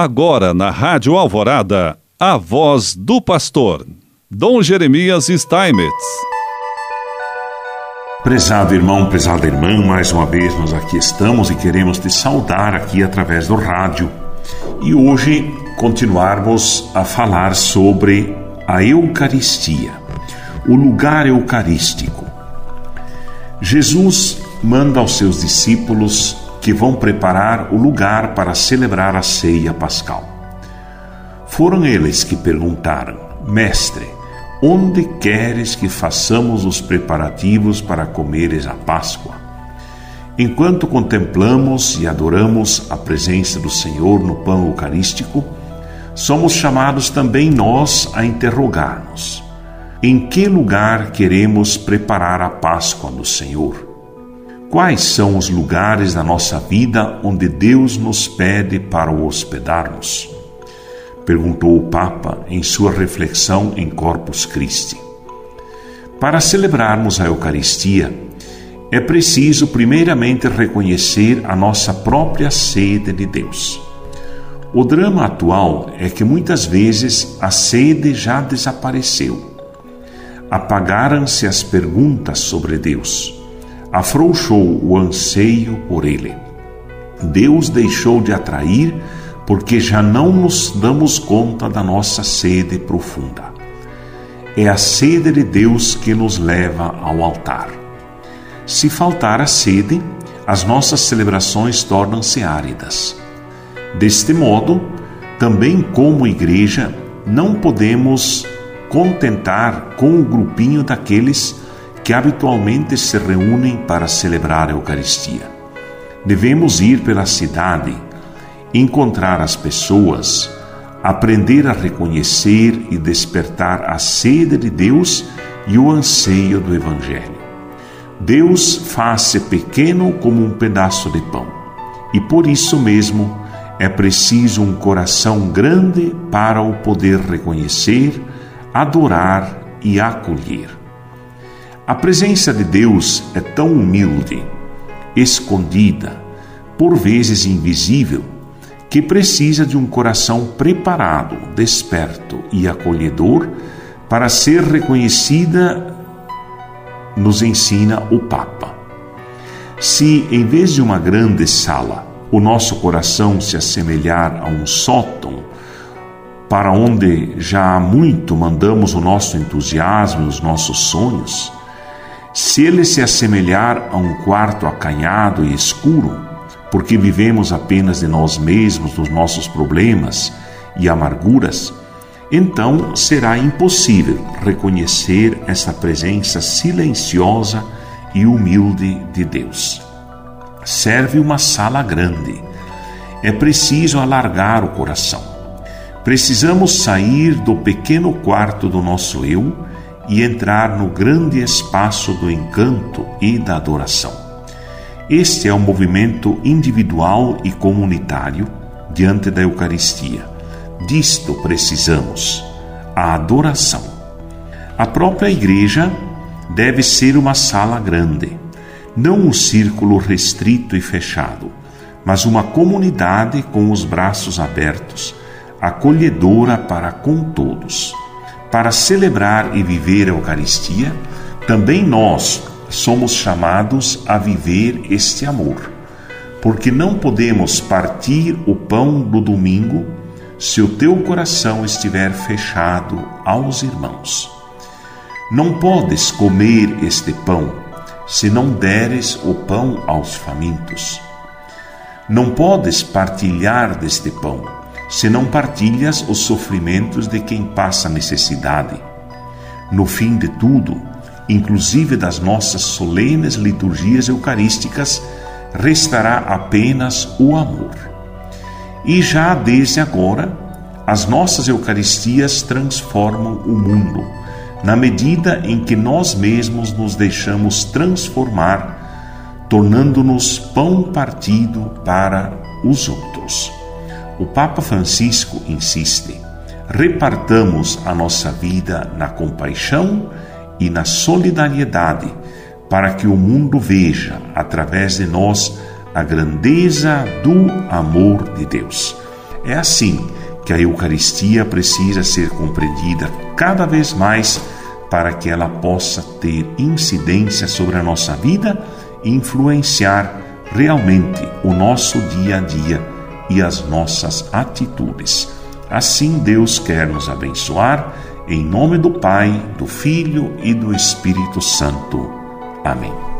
Agora na Rádio Alvorada, a voz do pastor, Dom Jeremias Steinmetz. Prezado irmão, prezada irmã, mais uma vez nós aqui estamos e queremos te saudar aqui através do rádio. E hoje continuarmos a falar sobre a Eucaristia, o lugar eucarístico. Jesus manda aos seus discípulos que vão preparar o lugar para celebrar a ceia pascal. Foram eles que perguntaram: Mestre, onde queres que façamos os preparativos para comeres a Páscoa? Enquanto contemplamos e adoramos a presença do Senhor no pão eucarístico, somos chamados também nós a interrogar-nos: em que lugar queremos preparar a Páscoa do Senhor? Quais são os lugares da nossa vida onde Deus nos pede para o hospedarmos? Perguntou o Papa em sua reflexão em Corpus Christi. Para celebrarmos a Eucaristia, é preciso primeiramente reconhecer a nossa própria sede de Deus. O drama atual é que muitas vezes a sede já desapareceu. Apagaram-se as perguntas sobre Deus afrouxou o anseio por ele. Deus deixou de atrair porque já não nos damos conta da nossa sede profunda. É a sede de Deus que nos leva ao altar. Se faltar a sede, as nossas celebrações tornam-se áridas. Deste modo, também como igreja, não podemos contentar com o grupinho daqueles que habitualmente se reúnem para celebrar a Eucaristia. Devemos ir pela cidade, encontrar as pessoas, aprender a reconhecer e despertar a sede de Deus e o anseio do Evangelho. Deus faz-se pequeno como um pedaço de pão, e por isso mesmo é preciso um coração grande para o poder reconhecer, adorar e acolher. A presença de Deus é tão humilde, escondida, por vezes invisível, que precisa de um coração preparado, desperto e acolhedor para ser reconhecida, nos ensina o Papa. Se, em vez de uma grande sala, o nosso coração se assemelhar a um sótão, para onde já há muito mandamos o nosso entusiasmo e os nossos sonhos, se ele se assemelhar a um quarto acanhado e escuro, porque vivemos apenas de nós mesmos, dos nossos problemas e amarguras, então será impossível reconhecer essa presença silenciosa e humilde de Deus. Serve uma sala grande. É preciso alargar o coração. Precisamos sair do pequeno quarto do nosso eu e entrar no grande espaço do encanto e da adoração. Este é um movimento individual e comunitário diante da Eucaristia. Disto precisamos, a adoração. A própria igreja deve ser uma sala grande, não um círculo restrito e fechado, mas uma comunidade com os braços abertos, acolhedora para com todos para celebrar e viver a Eucaristia, também nós somos chamados a viver este amor, porque não podemos partir o pão do domingo se o teu coração estiver fechado aos irmãos. Não podes comer este pão se não deres o pão aos famintos. Não podes partilhar deste pão se não partilhas os sofrimentos de quem passa necessidade. No fim de tudo, inclusive das nossas solenes liturgias eucarísticas, restará apenas o amor. E já desde agora, as nossas Eucaristias transformam o mundo, na medida em que nós mesmos nos deixamos transformar, tornando-nos pão partido para os outros. O Papa Francisco insiste: repartamos a nossa vida na compaixão e na solidariedade, para que o mundo veja, através de nós, a grandeza do amor de Deus. É assim que a Eucaristia precisa ser compreendida cada vez mais para que ela possa ter incidência sobre a nossa vida e influenciar realmente o nosso dia a dia e as nossas atitudes. Assim Deus quer nos abençoar, em nome do Pai, do Filho e do Espírito Santo. Amém.